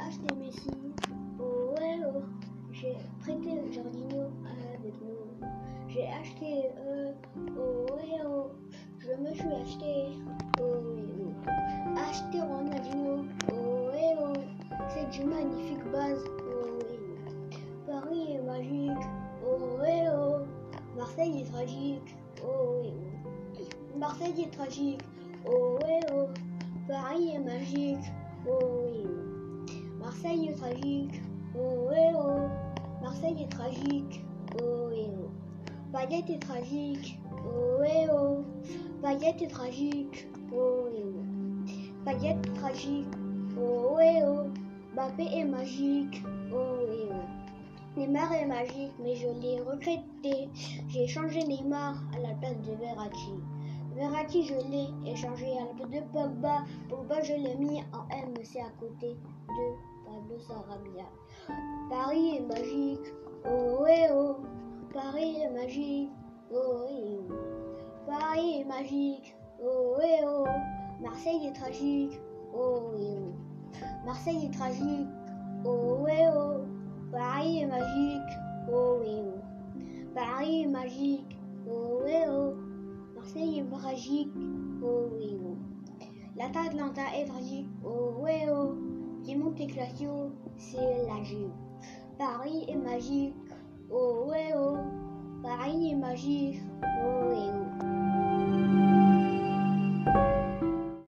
acheté Messi. Oh ouais oh. J'ai prêté Jardino avec nous. J'ai acheté euh, oh ouais oh. Je me suis acheté oh ouais oh. Acheté Ronaldinho. Oh ouais oh. C'est du magnifique base. Oh ouais oh. Paris est magique. Oh ouais oh. Marseille est tragique. Oh ouais oh. Marseille est tragique. Oh ouais oh. Paris est magique. Oh. Tragique. Oh ouais oh. Marseille est tragique. Oh ouais oh. Baguette est tragique. Oh ouais oh. Baguette est tragique. Oh ouais oh. Baguette est tragique. Oh ouais oh. Mbappé est magique. Oh ouais oh. Neymar est magique, mais je l'ai regretté. J'ai changé Neymar à la place de Verratti. Verratti, je l'ai échangé à la place de Pogba. Pogba, je l'ai mis en MC à côté de Paris est magique. Oh ouais oh. Paris est magique. Oh ouais oh. Paris est magique. Oh ouais oh. Marseille est tragique. Oh ouais oh. Marseille est tragique. Oh ouais oh. Paris est magique. Oh ouais oh. Paris est magique. Oh ouais oh. Marseille est tragique. Oh ouais oh. Est tragique. Oh ouais oh. Monte Classio, c'est la Juve. Paris est magique. Oh ouais oh. Paris est magique. Oh ouais oh.